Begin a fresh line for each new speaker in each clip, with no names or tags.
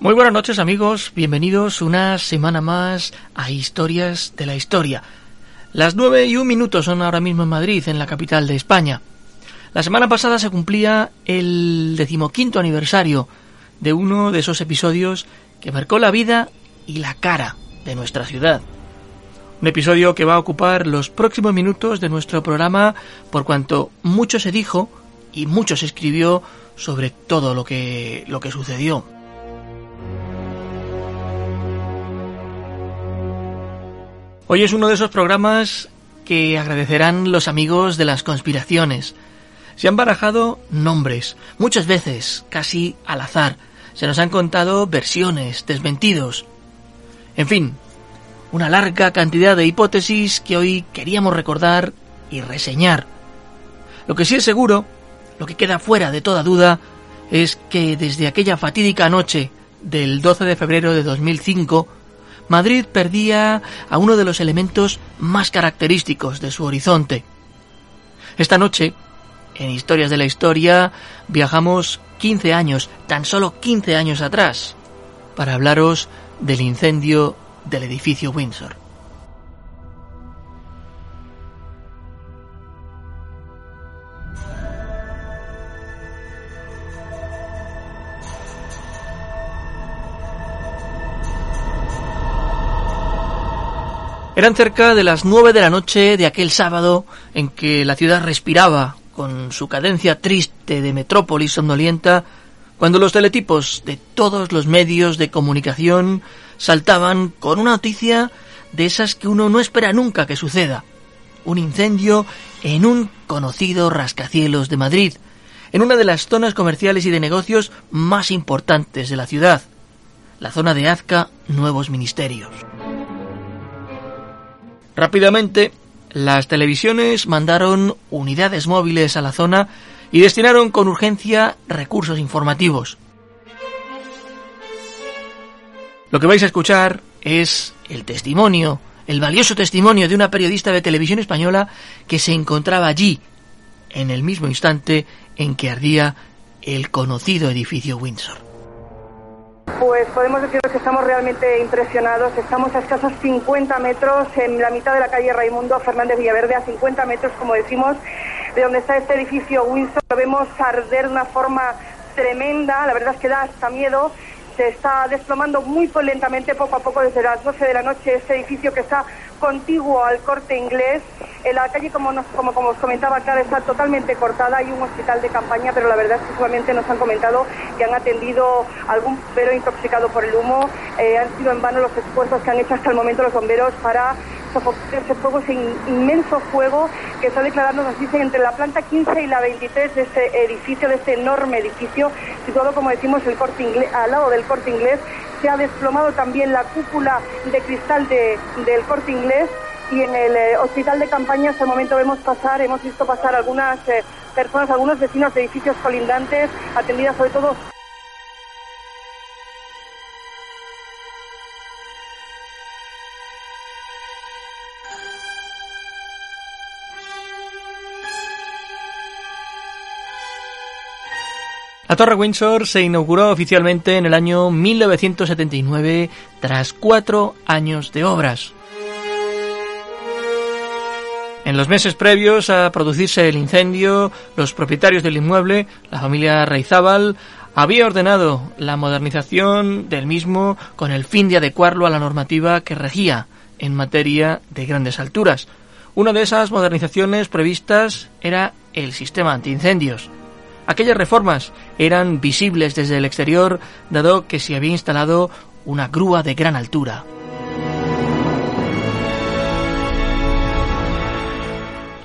Muy buenas noches amigos, bienvenidos una semana más a Historias de la Historia. Las nueve y un minuto son ahora mismo en Madrid, en la capital de España. La semana pasada se cumplía el decimoquinto aniversario de uno de esos episodios que marcó la vida y la cara de nuestra ciudad. Un episodio que va a ocupar los próximos minutos de nuestro programa por cuanto mucho se dijo y mucho se escribió sobre todo lo que, lo que sucedió. Hoy es uno de esos programas que agradecerán los amigos de las conspiraciones. Se han barajado nombres, muchas veces, casi al azar. Se nos han contado versiones, desmentidos. En fin, una larga cantidad de hipótesis que hoy queríamos recordar y reseñar. Lo que sí es seguro, lo que queda fuera de toda duda, es que desde aquella fatídica noche del 12 de febrero de 2005, Madrid perdía a uno de los elementos más característicos de su horizonte. Esta noche, en Historias de la Historia, viajamos 15 años, tan solo 15 años atrás, para hablaros del incendio del edificio Windsor. Eran cerca de las nueve de la noche de aquel sábado en que la ciudad respiraba con su cadencia triste de metrópolis somnolienta, cuando los teletipos de todos los medios de comunicación saltaban con una noticia de esas que uno no espera nunca que suceda. Un incendio en un conocido rascacielos de Madrid, en una de las zonas comerciales y de negocios más importantes de la ciudad, la zona de Azca Nuevos Ministerios. Rápidamente, las televisiones mandaron unidades móviles a la zona y destinaron con urgencia recursos informativos. Lo que vais a escuchar es el testimonio, el valioso testimonio de una periodista de televisión española que se encontraba allí, en el mismo instante en que ardía el conocido edificio Windsor.
Pues podemos decir que estamos realmente impresionados. Estamos a escasos 50 metros en la mitad de la calle Raimundo Fernández Villaverde, a 50 metros, como decimos, de donde está este edificio Windsor. Lo vemos arder de una forma tremenda, la verdad es que da hasta miedo. Se está desplomando muy lentamente, poco a poco, desde las 12 de la noche, este edificio que está contiguo al corte inglés. En la calle, como, como, os comentaba, acá está totalmente cortada. Hay un hospital de campaña, pero la verdad es que solamente nos han comentado que han atendido algún bombero intoxicado por el humo. Eh, han sido en vano los esfuerzos que han hecho hasta el momento los bomberos para sofocar ese fuego, ese inmenso fuego que está declarando, nos dicen, entre la planta 15 y la 23 de este edificio, de este enorme edificio, situado, como decimos, el corte al lado del corte inglés, se ha desplomado también la cúpula de cristal del corte inglés y en el eh, hospital de campaña hasta el momento vemos pasar, hemos visto pasar algunas eh, personas, algunos vecinos de edificios colindantes, atendidas sobre todo
La Torre Windsor se inauguró oficialmente en el año 1979 tras cuatro años de obras. En los meses previos a producirse el incendio, los propietarios del inmueble, la familia Reizábal, había ordenado la modernización del mismo con el fin de adecuarlo a la normativa que regía en materia de grandes alturas, Una de esas modernizaciones previstas era el sistema antiincendios. Aquellas reformas eran visibles desde el exterior, dado que se había instalado una grúa de gran altura.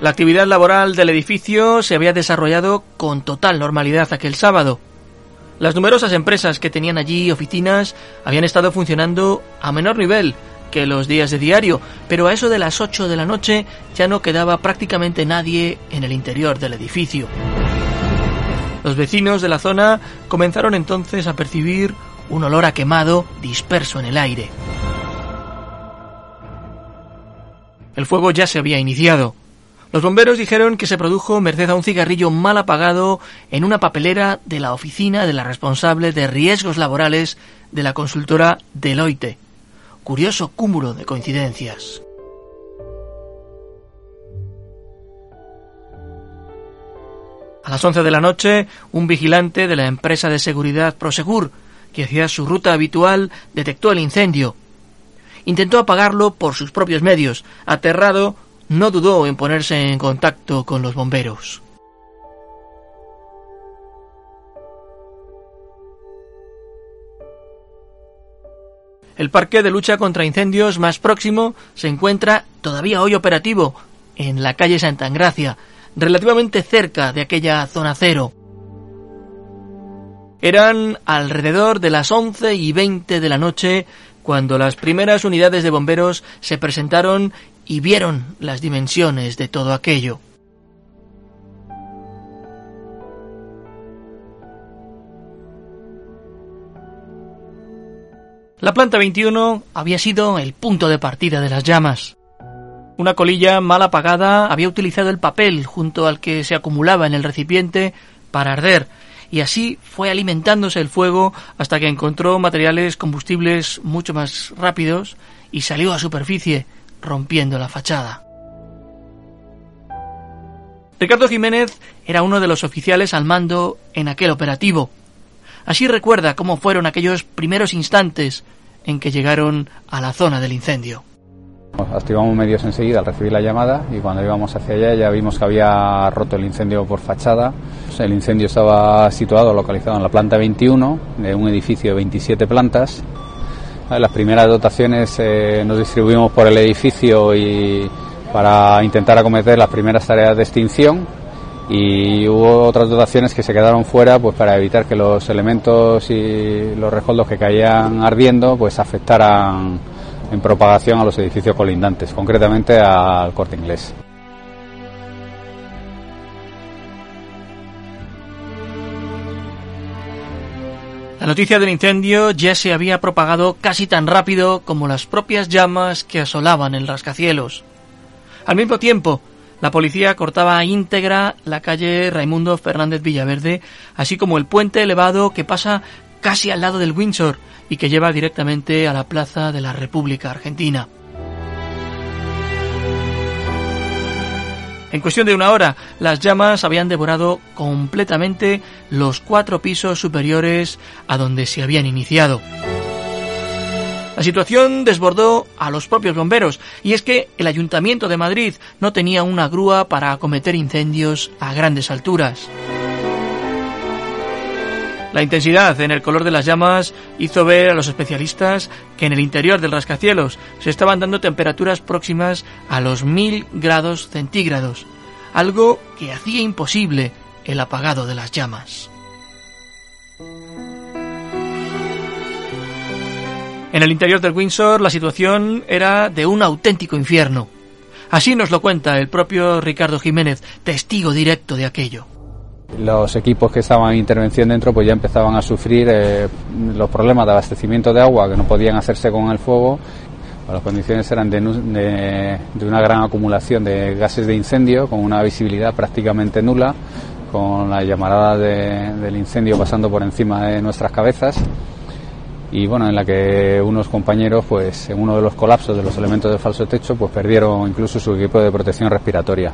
La actividad laboral del edificio se había desarrollado con total normalidad aquel sábado. Las numerosas empresas que tenían allí oficinas habían estado funcionando a menor nivel que los días de diario, pero a eso de las 8 de la noche ya no quedaba prácticamente nadie en el interior del edificio. Los vecinos de la zona comenzaron entonces a percibir un olor a quemado disperso en el aire. El fuego ya se había iniciado. Los bomberos dijeron que se produjo merced a un cigarrillo mal apagado en una papelera de la oficina de la responsable de riesgos laborales de la consultora Deloitte. Curioso cúmulo de coincidencias. A las 11 de la noche, un vigilante de la empresa de seguridad Prosegur, que hacía su ruta habitual, detectó el incendio. Intentó apagarlo por sus propios medios. Aterrado, no dudó en ponerse en contacto con los bomberos. El parque de lucha contra incendios más próximo se encuentra todavía hoy operativo en la calle Santa Engracia, relativamente cerca de aquella zona cero. Eran alrededor de las once y veinte de la noche cuando las primeras unidades de bomberos se presentaron y vieron las dimensiones de todo aquello. La planta 21 había sido el punto de partida de las llamas. Una colilla mal apagada había utilizado el papel junto al que se acumulaba en el recipiente para arder, y así fue alimentándose el fuego hasta que encontró materiales combustibles mucho más rápidos y salió a superficie, rompiendo la fachada. Ricardo Jiménez era uno de los oficiales al mando en aquel operativo. Así recuerda cómo fueron aquellos primeros instantes en que llegaron a la zona del incendio.
Activamos medios enseguida al recibir la llamada y cuando íbamos hacia allá ya vimos que había roto el incendio por fachada. El incendio estaba situado, localizado en la planta 21 de un edificio de 27 plantas. Las primeras dotaciones eh, nos distribuimos por el edificio y para intentar acometer las primeras tareas de extinción y hubo otras dotaciones que se quedaron fuera pues para evitar que los elementos y los rescoldos que caían ardiendo pues afectaran en propagación a los edificios colindantes, concretamente al corte inglés.
La noticia del incendio ya se había propagado casi tan rápido como las propias llamas que asolaban el rascacielos. Al mismo tiempo, la policía cortaba íntegra la calle Raimundo Fernández Villaverde, así como el puente elevado que pasa casi al lado del Windsor y que lleva directamente a la Plaza de la República Argentina. En cuestión de una hora, las llamas habían devorado completamente los cuatro pisos superiores a donde se habían iniciado. La situación desbordó a los propios bomberos, y es que el Ayuntamiento de Madrid no tenía una grúa para acometer incendios a grandes alturas. La intensidad en el color de las llamas hizo ver a los especialistas que en el interior del rascacielos se estaban dando temperaturas próximas a los mil grados centígrados, algo que hacía imposible el apagado de las llamas. En el interior del Windsor la situación era de un auténtico infierno. Así nos lo cuenta el propio Ricardo Jiménez, testigo directo de aquello.
Los equipos que estaban en intervención dentro pues ya empezaban a sufrir eh, los problemas de abastecimiento de agua que no podían hacerse con el fuego. Las condiciones eran de, de, una gran acumulación de gases de incendio con una visibilidad prácticamente nula, con la llamarada del incendio pasando por encima de nuestras cabezas y bueno, en la que unos compañeros, pues en uno de los colapsos de los elementos del falso techo, pues perdieron incluso su equipo de protección respiratoria.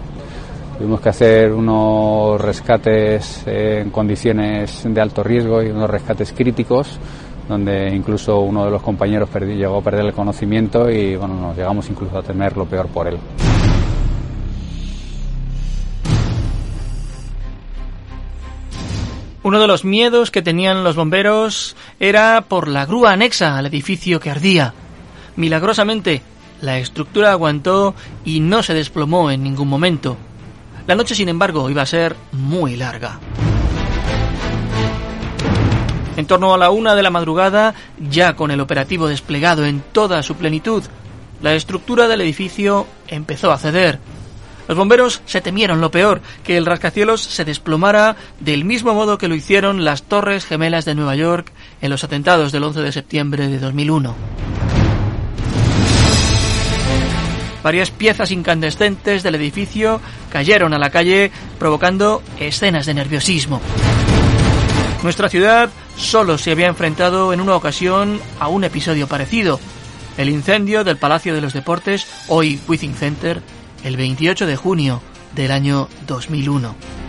Tuvimos que hacer unos rescates eh, en condiciones de alto riesgo y unos rescates críticos, donde incluso uno de los compañeros llegó a perder el conocimiento y bueno, nos llegamos incluso a temer lo peor por él.
Uno de los miedos que tenían los bomberos era por la grúa anexa al edificio que ardía. Milagrosamente, la estructura aguantó y no se desplomó en ningún momento. La noche, sin embargo, iba a ser muy larga. En torno a la una de la madrugada, ya con el operativo desplegado en toda su plenitud, la estructura del edificio empezó a ceder. Los bomberos se temieron lo peor, que el rascacielos se desplomara del mismo modo que lo hicieron las Torres Gemelas de Nueva York en los atentados del 11 de septiembre de 2001. Varias piezas incandescentes del edificio cayeron a la calle provocando escenas de nerviosismo. Nuestra ciudad solo se había enfrentado en una ocasión a un episodio parecido, el incendio del Palacio de los Deportes, hoy Withing Center, el 28 de junio del año 2001.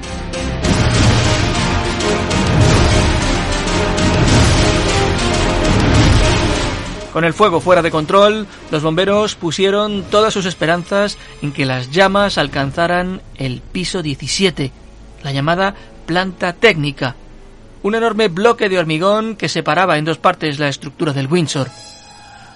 Con el fuego fuera de control, los bomberos pusieron todas sus esperanzas en que las llamas alcanzaran el piso 17, la llamada planta técnica, un enorme bloque de hormigón que separaba en dos partes la estructura del Windsor.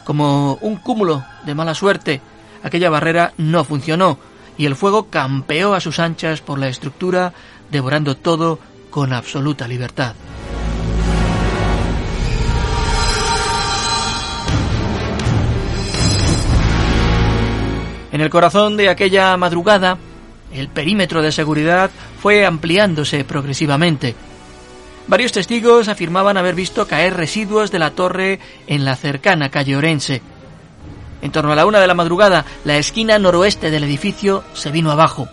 Como un cúmulo de mala suerte, aquella barrera no funcionó y el fuego campeó a sus anchas por la estructura, devorando todo con absoluta libertad. En el corazón de aquella madrugada, el perímetro de seguridad fue ampliándose progresivamente. Varios testigos afirmaban haber visto caer residuos de la torre en la cercana calle Orense. En torno a la una de la madrugada, la esquina noroeste del edificio se vino abajo.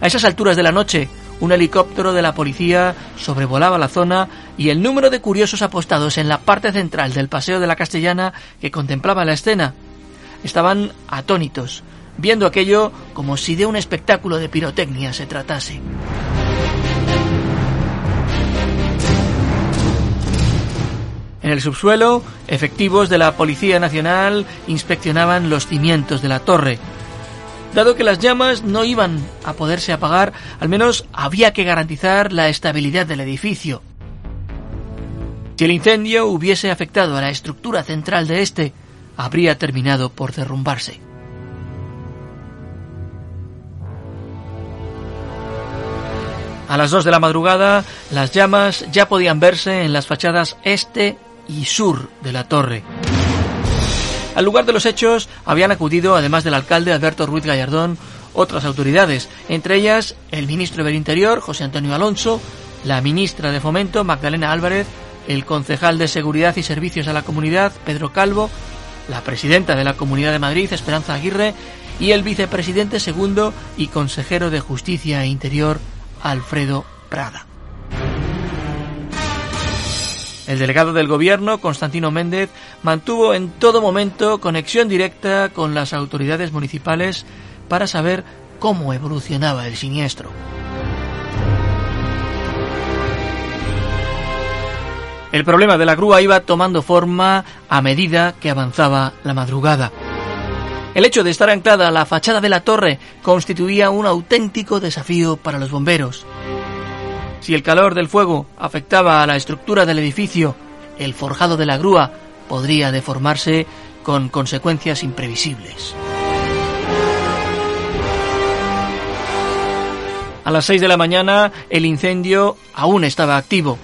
A esas alturas de la noche, un helicóptero de la policía sobrevolaba la zona y el número de curiosos apostados en la parte central del Paseo de la Castellana que contemplaba la escena estaban atónitos, viendo aquello como si de un espectáculo de pirotecnia se tratase. En el subsuelo, efectivos de la Policía Nacional inspeccionaban los cimientos de la torre. Dado que las llamas no iban a poderse apagar, al menos había que garantizar la estabilidad del edificio. Si el incendio hubiese afectado a la estructura central de este, habría terminado por derrumbarse. A las dos de la madrugada, las llamas ya podían verse en las fachadas este y sur de la torre. Al lugar de los hechos habían acudido, además del alcalde Alberto Ruiz Gallardón, otras autoridades, entre ellas el ministro del Interior, José Antonio Alonso, la ministra de Fomento, Magdalena Álvarez, el concejal de Seguridad y Servicios a la Comunidad, Pedro Calvo, la presidenta de la Comunidad de Madrid, Esperanza Aguirre, y el vicepresidente segundo y consejero de Justicia e Interior, Alfredo Prada. El delegado del gobierno, Constantino Méndez, mantuvo en todo momento conexión directa con las autoridades municipales para saber cómo evolucionaba el siniestro. El problema de la grúa iba tomando forma a medida que avanzaba la madrugada. El hecho de estar anclada a la fachada de la torre constituía un auténtico desafío para los bomberos. Si el calor del fuego afectaba a la estructura del edificio, el forjado de la grúa podría deformarse con consecuencias imprevisibles. A las 6 de la mañana el incendio aún estaba activo.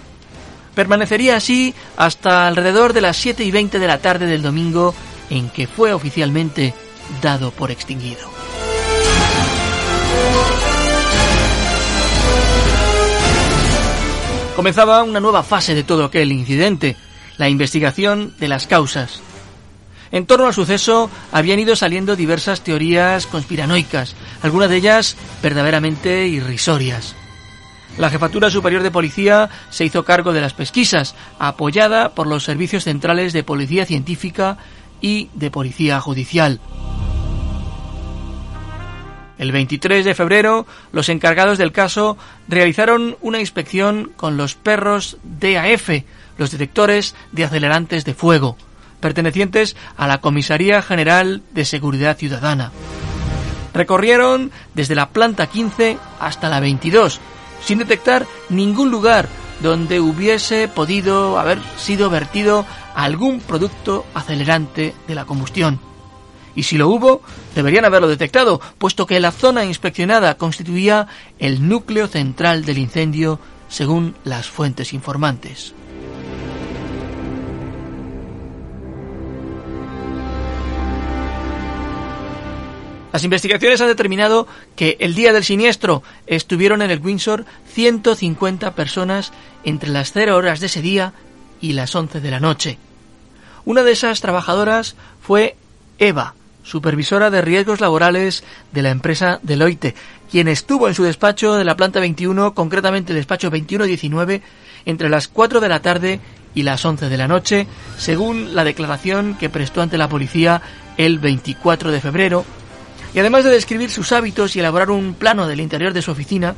Permanecería así hasta alrededor de las 7 y 20 de la tarde del domingo en que fue oficialmente dado por extinguido. Comenzaba una nueva fase de todo aquel incidente, la investigación de las causas. En torno al suceso habían ido saliendo diversas teorías conspiranoicas, algunas de ellas verdaderamente irrisorias. La Jefatura Superior de Policía se hizo cargo de las pesquisas, apoyada por los servicios centrales de Policía Científica y de Policía Judicial. El 23 de febrero, los encargados del caso realizaron una inspección con los perros DAF, los detectores de acelerantes de fuego, pertenecientes a la Comisaría General de Seguridad Ciudadana. Recorrieron desde la planta 15 hasta la 22, sin detectar ningún lugar donde hubiese podido haber sido vertido algún producto acelerante de la combustión. Y si lo hubo, deberían haberlo detectado, puesto que la zona inspeccionada constituía el núcleo central del incendio, según las fuentes informantes. Las investigaciones han determinado que el día del siniestro estuvieron en el Windsor 150 personas entre las 0 horas de ese día y las 11 de la noche. Una de esas trabajadoras fue Eva, supervisora de riesgos laborales de la empresa Deloitte, quien estuvo en su despacho de la planta 21, concretamente el despacho 2119, entre las 4 de la tarde y las 11 de la noche, según la declaración que prestó ante la policía el 24 de febrero y además de describir sus hábitos y elaborar un plano del interior de su oficina,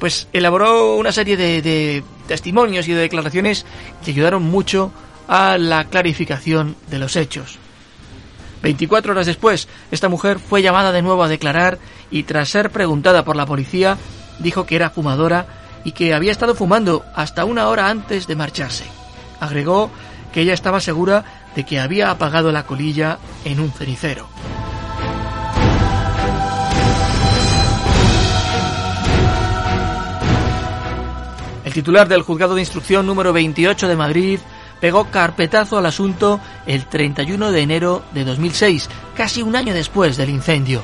pues elaboró una serie de, testimonios y de declaraciones que ayudaron mucho a la clarificación de los hechos. 24 horas después, esta mujer fue llamada de nuevo a declarar y tras ser preguntada por la policía, dijo que era fumadora y que había estado fumando hasta una hora antes de marcharse. Agregó que ella estaba segura de que había apagado la colilla en un cenicero. El titular del juzgado de instrucción número 28 de Madrid pegó carpetazo al asunto el 31 de enero de 2006, casi un año después del incendio.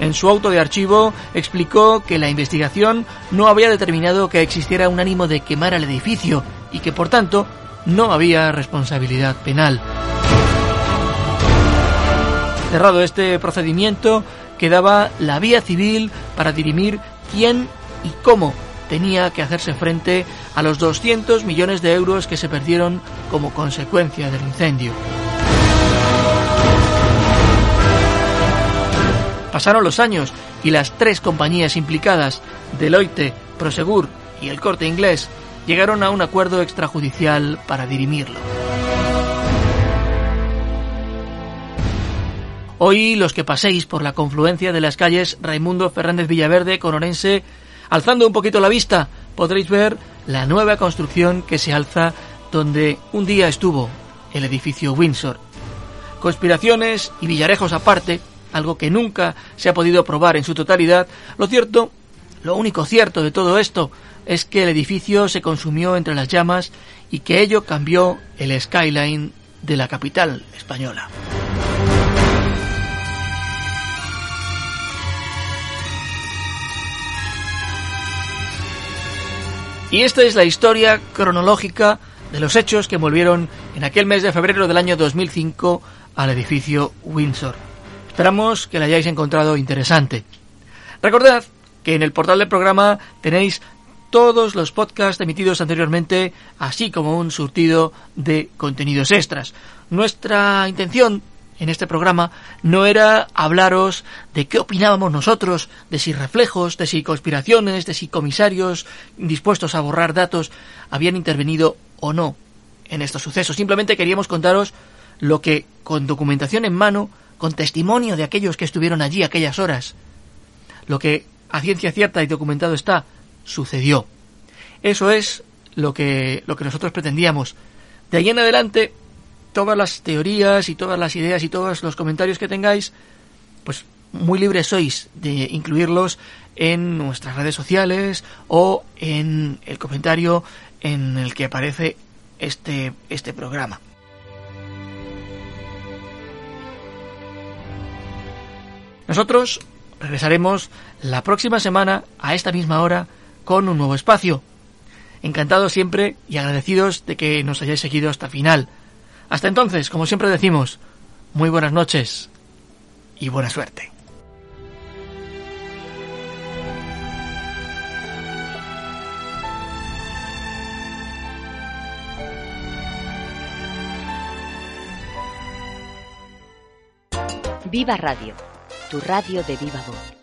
En su auto de archivo explicó que la investigación no había determinado que existiera un ánimo de quemar el edificio y que por tanto no había responsabilidad penal. Cerrado este procedimiento, quedaba la vía civil para dirimir quién y cómo tenía que hacerse frente a los 200 millones de euros que se perdieron como consecuencia del incendio. Pasaron los años y las tres compañías implicadas, Deloitte, Prosegur y el Corte Inglés, llegaron a un acuerdo extrajudicial para dirimirlo. Hoy los que paséis por la confluencia de las calles Raimundo Fernández Villaverde con Orense Alzando un poquito la vista, podréis ver la nueva construcción que se alza donde un día estuvo el edificio Windsor. Conspiraciones y villarejos aparte, algo que nunca se ha podido probar en su totalidad, lo cierto, lo único cierto de todo esto, es que el edificio se consumió entre las llamas y que ello cambió el skyline de la capital española. Y esta es la historia cronológica de los hechos que envolvieron en aquel mes de febrero del año 2005 al edificio Windsor. Esperamos que la hayáis encontrado interesante. Recordad que en el portal del programa tenéis todos los podcasts emitidos anteriormente, así como un surtido de contenidos extras. Nuestra intención en este programa no era hablaros de qué opinábamos nosotros, de si reflejos, de si conspiraciones, de si comisarios dispuestos a borrar datos habían intervenido o no en estos sucesos. Simplemente queríamos contaros lo que, con documentación en mano, con testimonio de aquellos que estuvieron allí aquellas horas, lo que a ciencia cierta y documentado está, sucedió. Eso es lo que, lo que nosotros pretendíamos. De ahí en adelante, todas las teorías y todas las ideas y todos los comentarios que tengáis, pues muy libres sois de incluirlos en nuestras redes sociales o en el comentario en el que aparece este, este programa. Nosotros regresaremos la próxima semana a esta misma hora con un nuevo espacio. Encantados siempre y agradecidos de que nos hayáis seguido hasta el final. Hasta entonces, como siempre decimos, muy buenas noches y buena suerte.
Viva Radio, tu radio de viva voz.